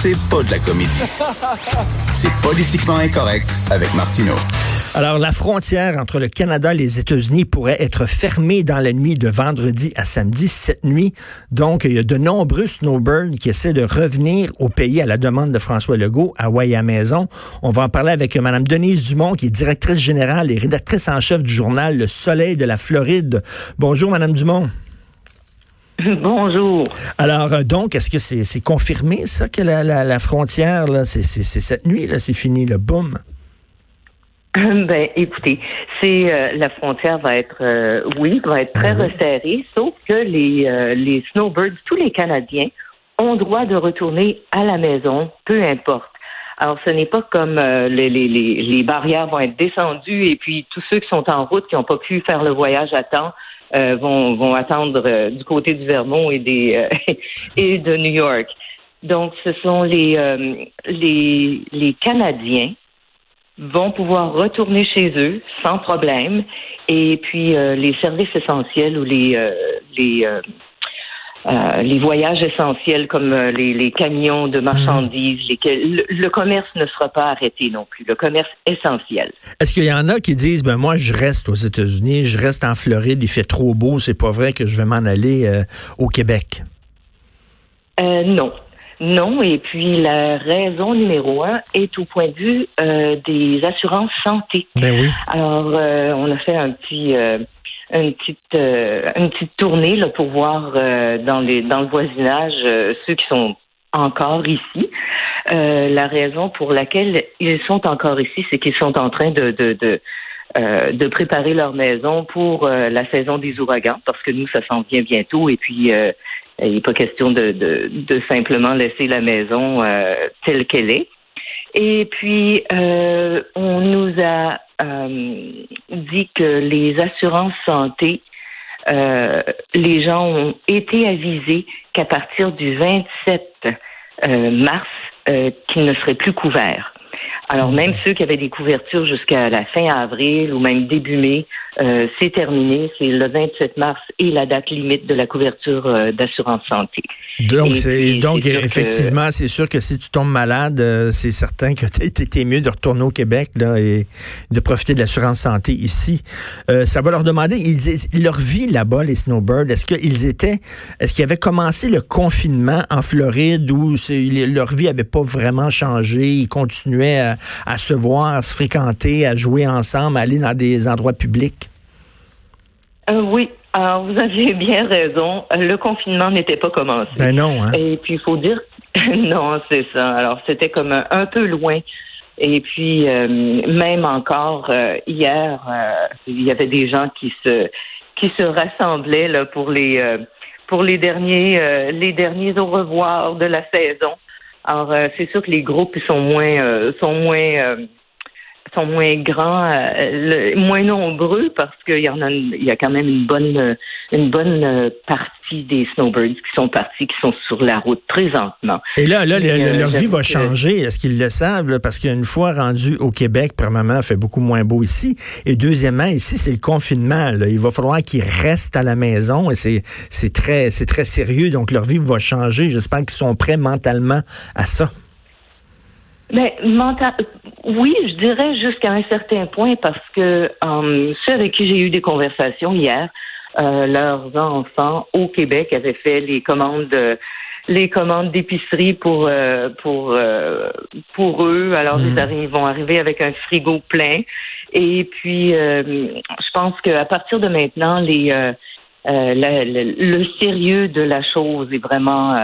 C'est pas de la comédie. C'est politiquement incorrect avec Martineau. Alors, la frontière entre le Canada et les États-Unis pourrait être fermée dans la nuit de vendredi à samedi, cette nuit. Donc, il y a de nombreux snowbirds qui essaient de revenir au pays à la demande de François Legault, à Maison. On va en parler avec Mme Denise Dumont, qui est directrice générale et rédactrice en chef du journal Le Soleil de la Floride. Bonjour, Mme Dumont. Bonjour. Alors, euh, donc, est-ce que c'est confirmé, ça, que la, frontière, c'est cette nuit, là, c'est fini, le boom? Ben, écoutez, c'est euh, la frontière va être, euh, oui, va être très ben resserrée, sauf que les euh, les snowbirds, tous les Canadiens, ont droit de retourner à la maison, peu importe. Alors, ce n'est pas comme les, les, les, barrières vont être descendues et puis tous ceux qui sont en route, qui n'ont pas pu faire le voyage à temps, vont, vont attendre du côté du Vermont et des et de New York. Donc, ce sont les les, les Canadiens vont pouvoir retourner chez eux sans problème. Et puis euh, les services essentiels ou les euh, les euh, les voyages essentiels comme les, les, camions de marchandises, mmh. le, le, commerce ne sera pas arrêté non plus. Le commerce essentiel. Est-ce qu'il y en a qui disent ben moi je reste aux États-Unis, je reste en Floride, il fait trop beau, c'est pas vrai que je vais m'en aller au Québec? non, non, et puis la raison numéro un est au point de vue euh, des assurances santé. Ben oui. Alors, euh, on a fait un petit, euh, une petite, une petite tournée là pour voir dans les, dans le voisinage ceux qui sont encore ici. la raison pour laquelle ils sont encore ici, c'est qu'ils sont en train de, de, de de préparer leur maison pour la saison des ouragans, parce que nous, ça s'en vient bientôt. Et puis, il n'est pas question de, de, de, simplement laisser la maison euh, telle qu'elle est. Et puis, euh, on nous a euh, dit que les assurances santé, euh, les gens ont été avisés qu'à partir du 27 euh, mars, qu'ils ne seraient plus couverts. Alors, même ceux qui avaient des couvertures jusqu'à la fin avril ou même début mai, euh, c'est terminé. C'est le 27 mars et la date limite de la couverture euh, d'assurance santé. Donc, c'est, donc effectivement, c'est sûr que si tu tombes malade, euh, c'est certain que t'es mieux de retourner au Québec là, et de profiter de l'assurance santé ici. ça va leur demander, ils, leur vie là-bas, les snowbirds, est-ce qu'ils étaient, est-ce qu'ils avaient commencé le confinement en Floride où leur vie avait pas vraiment changé, ils continuaient à, à se voir, à se fréquenter, à jouer ensemble, à aller dans des endroits publics? Euh, oui. Alors, vous aviez bien raison. Le confinement n'était pas commencé. Ben non. Hein? Et puis, il faut dire, non, c'est ça. Alors, c'était comme un, peu loin. Et puis, euh, même encore euh, hier, il y avait des gens qui se qui se rassemblaient là pour les pour les derniers les derniers au revoir de la saison. Alors, c'est sûr que les groupes sont moins sont moins sont moins grands, euh, moins nombreux parce qu'il y en a, il y a quand même une bonne, une bonne euh, partie des snowbirds qui sont partis, qui sont sur la route présentement. Et là, là, euh, leur vie va changer. Est-ce qu'ils le savent? Parce qu'une fois rendu au Québec, premièrement, il fait beaucoup moins beau ici, et deuxièmement, ici c'est le confinement. Il va falloir qu'ils restent à la maison et c'est, c'est très, c'est très sérieux. Donc leur vie va changer. J'espère qu'ils sont prêts mentalement à ça. Mais mental, oui, je dirais jusqu'à un certain point parce que euh, ceux avec qui j'ai eu des conversations hier, euh, leurs enfants au Québec avaient fait les commandes les commandes d'épicerie pour euh, pour euh, pour eux. Alors ils, mmh. vont arriver avec un frigo plein. Et puis je pense qu'à partir de maintenant, les le sérieux de la chose est vraiment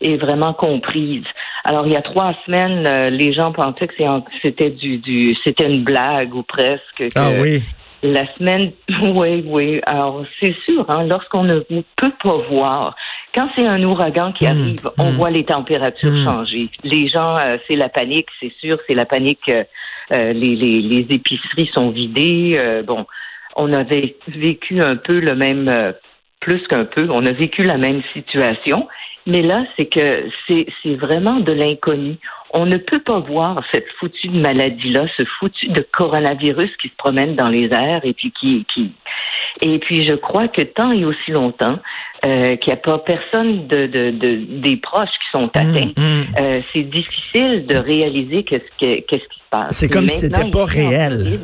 est vraiment comprise. Alors, il y a trois semaines, euh, les gens pensaient que c'était du, du c'était une blague ou presque. ah oui. La semaine, oui, oui. Alors, c'est sûr, hein, lorsqu'on ne peut pas voir Quand c'est un ouragan qui Mmh, arrive, on mmh. voit les températures Mmh. changer. Les gens, euh, c'est la panique, c'est sûr, c'est la panique. euh, euh, les, les, les épiceries sont vidées. euh, bon, on avait vécu un peu le même, euh, plus qu'un peu, on a vécu la même situation. Mais là, c'est que c'est c'est vraiment de l'inconnu. On ne peut pas voir cette foutue maladie-là, ce foutu de coronavirus qui se promène dans les airs et puis qui, qui et puis je crois que tant et aussi longtemps euh, qu'il n'y a pas personne de, de, de- des proches qui sont atteints, Hum, hum. euh, c'est difficile de réaliser qu'est-ce que- qu'est-ce qui se passe. C'est comme si c'était pas réel.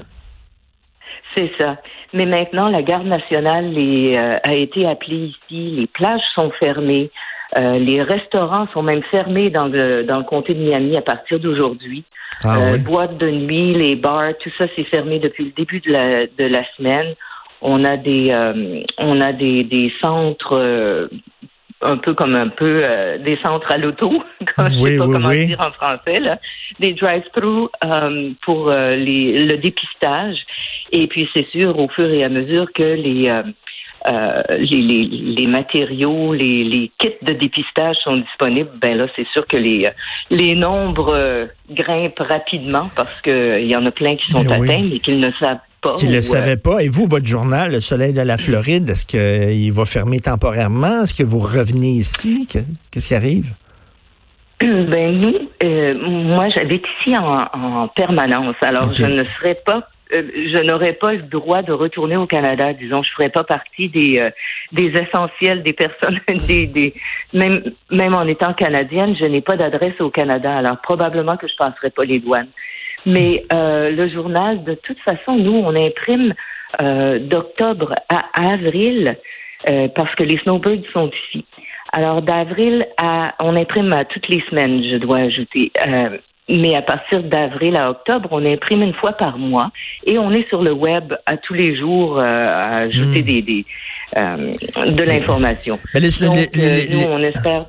C'est ça. Mais maintenant, la garde nationale les, euh, a été appelée ici. Les plages sont fermées. Euh, les restaurants sont même fermés dans le, dans le comté de Miami à partir d'aujourd'hui. Ah Euh, oui. Boîtes de nuit, les bars, tout ça c'est fermé depuis le début de la, de la semaine. On a des euh, on a des, des centres euh, un peu comme un peu euh, des centres à l'auto, comme je Oui, sais pas oui, comment oui. dire en français là, des drive-through euh, pour euh, les, le dépistage. Et puis c'est sûr au fur et à mesure que les euh, euh, les, les, les matériaux, les, les kits de dépistage sont disponibles, ben là, c'est sûr que les, les nombres euh, grimpent rapidement parce qu'il y en a plein qui sont oui. atteints mais qu'ils ne savent pas. Ne euh, le savais pas. Et vous, votre journal, Le Soleil de la Floride, est-ce qu'il va fermer temporairement? Est-ce que vous revenez ici? Que- Qu'est-ce qui arrive? Ben nous, euh, moi j'habite ici en, en permanence, alors je ne serais pas, euh, je n'aurais pas le droit de retourner au Canada. Disons, je ferais pas partie des euh, des essentiels des personnes, des, des même même en étant canadienne, je n'ai pas d'adresse au Canada, alors probablement que je passerai pas les douanes. Mais euh, le journal, de toute façon, nous on imprime euh, d'octobre à avril euh, parce que les snowbirds sont ici. Alors, d'avril à, on imprime à toutes les semaines, je dois ajouter. Mais à partir d'avril à octobre, on imprime une fois par mois et on est sur le web à tous les jours euh, à ajouter Mm. des, des euh, de l'information. Donc, les- euh, les- nous, on espère.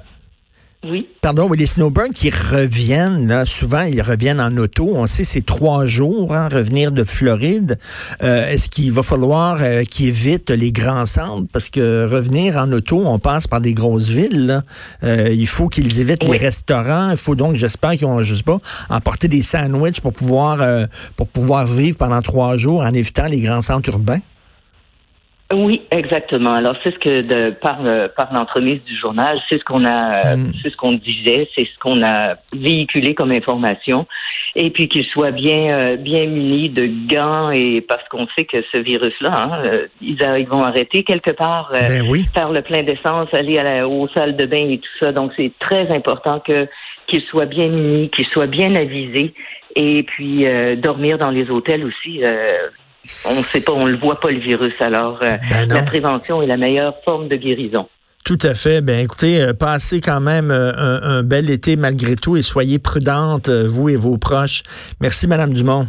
Oui. Pardon, oui, les snowbirds qui reviennent, là, souvent, ils reviennent en auto. On sait c'est trois jours, hein, revenir de Floride. Euh, Est-ce qu'il va falloir euh, qu'ils évitent les grands centres? Parce que revenir en auto, on passe par des grosses villes. là. Euh, il faut qu'ils évitent Oui. les restaurants. Il faut donc, j'espère qu'ils ont, je sais pas, emporter des sandwichs pour pouvoir, euh, pour pouvoir vivre pendant trois jours en évitant les grands centres urbains. Oui, exactement. Alors c'est ce que de, par euh, par l'entremise du journal, c'est ce qu'on a, euh, Mm. c'est ce qu'on disait, c'est ce qu'on a véhiculé comme information, et puis qu'ils soient bien euh, bien munis de gants et parce qu'on sait que ce virus-là, hein, euh, ils, a- ils vont arrêter quelque part, euh, Ben oui. faire le plein d'essence, aller à la, aux salles de bain et tout ça. Donc c'est très important que qu'ils soient bien munis, qu'ils soient bien avisés, et puis dormir dans les hôtels aussi. On ne sait pas, on le voit pas le virus. Alors, euh, Ben la prévention est la meilleure forme de guérison. Tout à fait. Ben écoutez, euh, passez quand même euh, un, un bel été malgré tout et soyez prudentes, euh, vous et vos proches. Merci, Madame Dumont.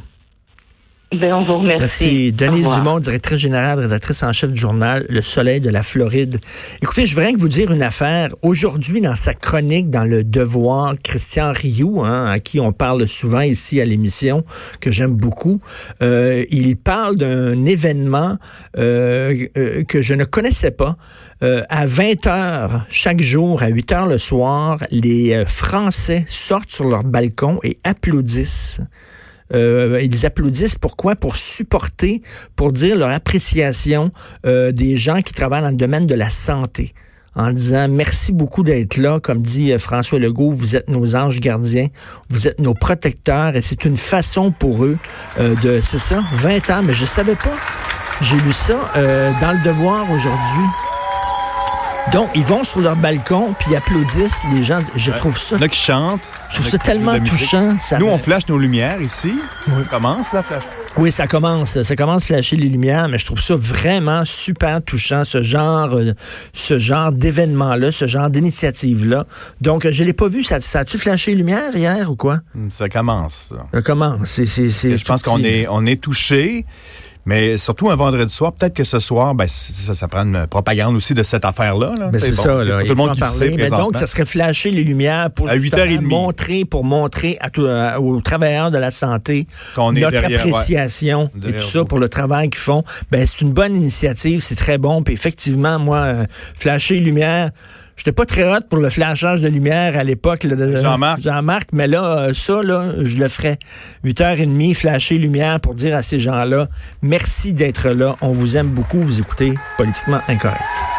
Ben, on vous remercie. Merci. Denise. Dumont, directrice générale, rédactrice en chef du journal Le Soleil de la Floride. Écoutez, je voudrais vous dire une affaire. Aujourd'hui, dans sa chronique dans Le Devoir, Christian Rioux, hein, à qui on parle souvent ici à l'émission, que j'aime beaucoup, euh, il parle d'un événement euh, euh, que je ne connaissais pas. Euh, à 20 heures chaque jour, à 8 heures le soir, les euh, Français sortent sur leur balcon et applaudissent. Euh, ils applaudissent pourquoi? Pour supporter, pour dire leur appréciation euh, des gens qui travaillent dans le domaine de la santé. En disant merci beaucoup d'être là, comme dit euh, François Legault, vous êtes nos anges gardiens, vous êtes nos protecteurs, et c'est une façon pour eux de, c'est ça, 20 ans, mais je savais pas. J'ai lu ça dans le Devoir aujourd'hui. Donc, ils vont sur leur balcon puis ils applaudissent les gens. Je trouve ça, Il y en a qui chantent. je trouve ça tellement touchant. Ça Nous, on flash nos lumières ici. Oui. On commence la flash. Oui, ça commence, ça commence à flasher les lumières, mais je trouve ça vraiment super touchant, ce genre, euh, ce genre d'événement-là, ce genre d'initiative-là. Donc, euh, je l'ai pas vu. Ça, ça a-tu flashé les lumières hier ou quoi? Ça commence. ça. C'est, c'est, c'est Je pense qu'on est, on est touché. Mais surtout un vendredi soir, peut-être que ce soir, ben, ça, ça prend une propagande aussi de cette affaire-là. là. Ben, c'est bon, ça, là. tout le monde qui sait Mais donc, ça serait flasher les lumières pour À justement 8h30. montrer, pour montrer à tout- à- aux travailleurs de la santé Qu'on notre derrière, ouais. appréciation et tout ça vous. pour le travail qu'ils font. Ben, c'est une bonne initiative, c'est très bon. Puis effectivement, moi, euh, flasher les lumières, J'étais pas très hot pour le flashage de lumière à l'époque de Jean-Marc. Jean-Marc, mais là, euh, ça, là, je le ferais. 8h30, flasher lumière pour dire à ces gens-là, merci d'être là. On vous aime beaucoup. Vous écoutez Politiquement Incorrect.